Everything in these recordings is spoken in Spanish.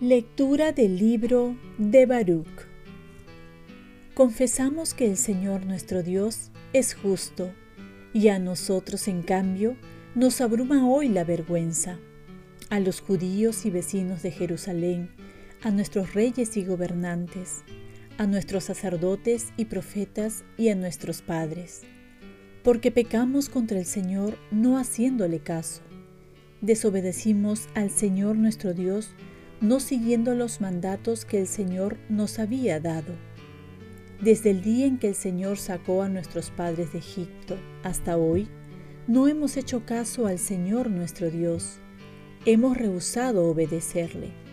Lectura del libro de Baruch. Confesamos que el Señor nuestro Dios es justo y a nosotros en cambio nos abruma hoy la vergüenza. A los judíos y vecinos de Jerusalén, a nuestros reyes y gobernantes, a nuestros sacerdotes y profetas y a nuestros padres, porque pecamos contra el Señor no haciéndole caso. Desobedecimos al Señor nuestro Dios no siguiendo los mandatos que el Señor nos había dado. Desde el día en que el Señor sacó a nuestros padres de Egipto hasta hoy, no hemos hecho caso al Señor nuestro Dios. Hemos rehusado obedecerle.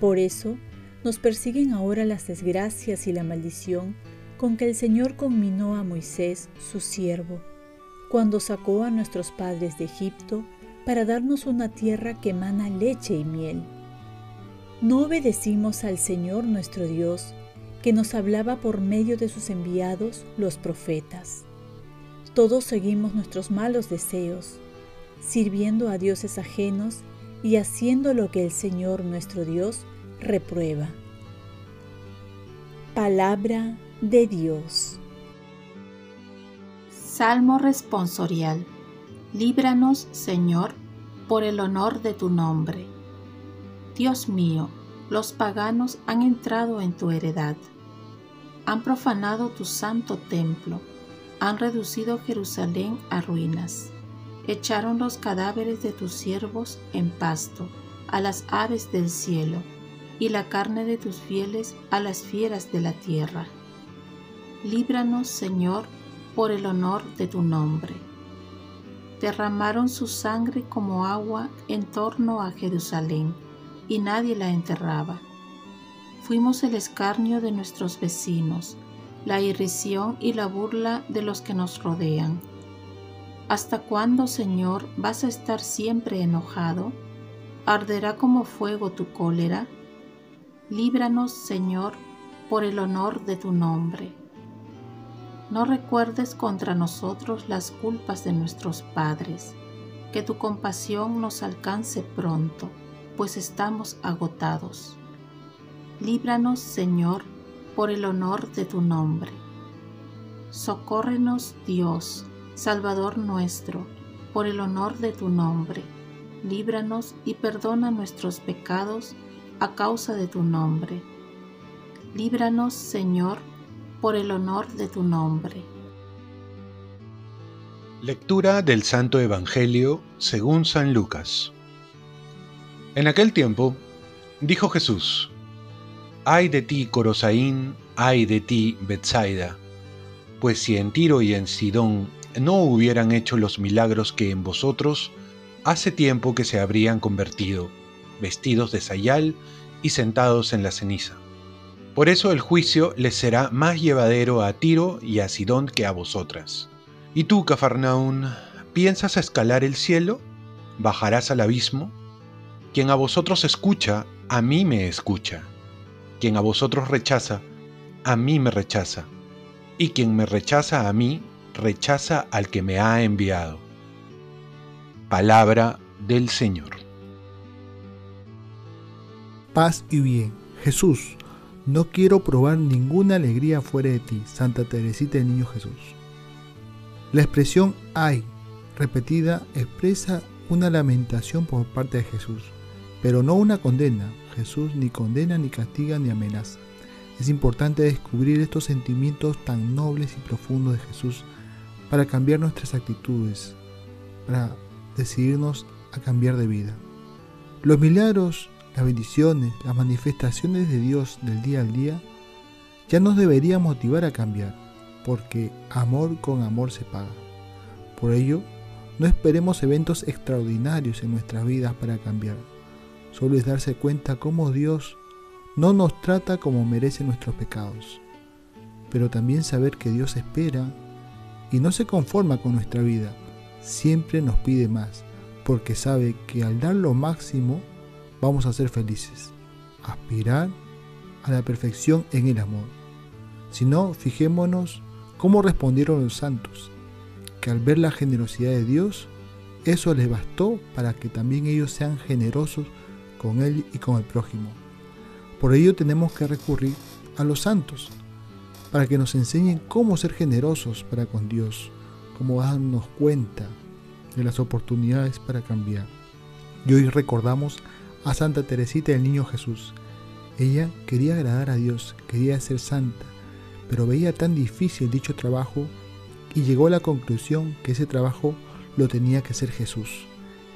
Por eso nos persiguen ahora las desgracias y la maldición con que el Señor conminó a Moisés, su siervo, cuando sacó a nuestros padres de Egipto para darnos una tierra que emana leche y miel no obedecimos al Señor nuestro Dios, que nos hablaba por medio de sus enviados, los profetas. Todos seguimos nuestros malos deseos, sirviendo a dioses ajenos y haciendo lo que el Señor nuestro Dios reprueba. Palabra de Dios. Salmo responsorial. Líbranos, Señor, por el honor de tu nombre Dios mío, los paganos han entrado en tu heredad, han profanado tu santo templo, han reducido Jerusalén a ruinas, echaron los cadáveres de tus siervos en pasto a las aves del cielo, y la carne de tus fieles a las fieras de la tierra. Líbranos, Señor, por el honor de tu nombre. Derramaron su sangre como agua en torno a Jerusalén y nadie la enterraba. Fuimos el escarnio de nuestros vecinos, la irrisión y la burla de los que nos rodean. ¿Hasta cuándo, Señor, vas a estar siempre enojado? ¿Arderá como fuego tu cólera? Líbranos, Señor, por el honor de tu nombre. No recuerdes contra nosotros las culpas de nuestros padres, que tu compasión nos alcance pronto pues estamos agotados. Líbranos, Señor, por el honor de tu nombre. Socórrenos, Dios, Salvador nuestro, por el honor de tu nombre. Líbranos y perdona nuestros pecados a causa de tu nombre. Líbranos, Señor, por el honor de tu nombre. Lectura del Santo Evangelio según San Lucas. En aquel tiempo, dijo Jesús, Ay de ti, Corosaín, ay de ti, Betsaida, pues si en Tiro y en Sidón no hubieran hecho los milagros que en vosotros, hace tiempo que se habrían convertido, vestidos de sayal y sentados en la ceniza. Por eso el juicio les será más llevadero a Tiro y a Sidón que a vosotras. ¿Y tú, Cafarnaún, piensas escalar el cielo? ¿Bajarás al abismo? Quien a vosotros escucha, a mí me escucha. Quien a vosotros rechaza, a mí me rechaza. Y quien me rechaza a mí, rechaza al que me ha enviado. Palabra del Señor. Paz y bien. Jesús, no quiero probar ninguna alegría fuera de ti, Santa Teresita del Niño Jesús. La expresión hay, repetida, expresa una lamentación por parte de Jesús pero no una condena. Jesús ni condena, ni castiga, ni amenaza. Es importante descubrir estos sentimientos tan nobles y profundos de Jesús para cambiar nuestras actitudes, para decidirnos a cambiar de vida. Los milagros, las bendiciones, las manifestaciones de Dios del día al día ya nos deberían motivar a cambiar, porque amor con amor se paga. Por ello, no esperemos eventos extraordinarios en nuestras vidas para cambiar. Solo es darse cuenta cómo Dios no nos trata como merecen nuestros pecados, pero también saber que Dios espera y no se conforma con nuestra vida, siempre nos pide más, porque sabe que al dar lo máximo vamos a ser felices. Aspirar a la perfección en el amor, sino fijémonos cómo respondieron los santos, que al ver la generosidad de Dios, eso les bastó para que también ellos sean generosos con Él y con el prójimo. Por ello tenemos que recurrir a los santos, para que nos enseñen cómo ser generosos para con Dios, cómo darnos cuenta de las oportunidades para cambiar. Y hoy recordamos a Santa Teresita del Niño Jesús. Ella quería agradar a Dios, quería ser santa, pero veía tan difícil dicho trabajo y llegó a la conclusión que ese trabajo lo tenía que hacer Jesús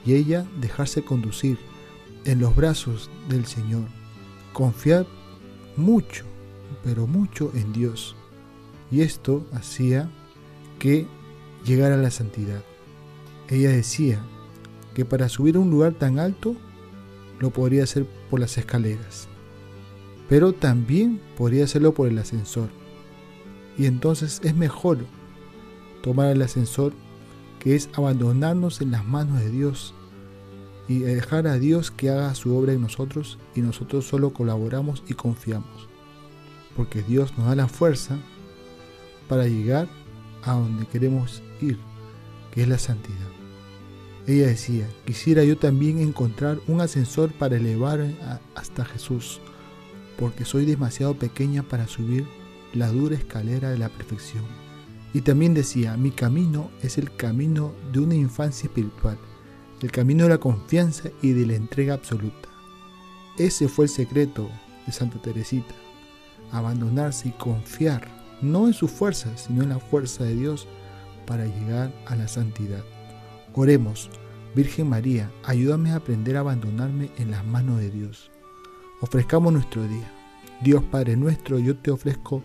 y ella dejarse conducir en los brazos del Señor, confiar mucho, pero mucho en Dios. Y esto hacía que llegara a la santidad. Ella decía que para subir a un lugar tan alto lo podría hacer por las escaleras, pero también podría hacerlo por el ascensor. Y entonces es mejor tomar el ascensor, que es abandonarnos en las manos de Dios y dejar a Dios que haga su obra en nosotros y nosotros solo colaboramos y confiamos. Porque Dios nos da la fuerza para llegar a donde queremos ir, que es la santidad. Ella decía, quisiera yo también encontrar un ascensor para elevar hasta Jesús, porque soy demasiado pequeña para subir la dura escalera de la perfección. Y también decía, mi camino es el camino de una infancia espiritual, el camino de la confianza y de la entrega absoluta. Ese fue el secreto de Santa Teresita, abandonarse y confiar, no en sus fuerzas, sino en la fuerza de Dios para llegar a la santidad. Oremos, Virgen María, ayúdame a aprender a abandonarme en las manos de Dios. Ofrezcamos nuestro día. Dios Padre nuestro, yo te ofrezco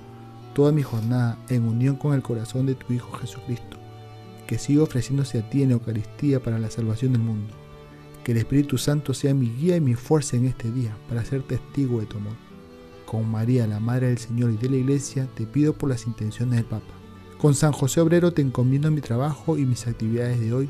toda mi jornada en unión con el corazón de tu Hijo Jesucristo, que siga ofreciéndose a ti en Eucaristía para la salvación del mundo. Que el Espíritu Santo sea mi guía y mi fuerza en este día para ser testigo de tu amor. Con María, la Madre del Señor y de la Iglesia, te pido por las intenciones del Papa. Con San José Obrero te encomiendo mi trabajo y mis actividades de hoy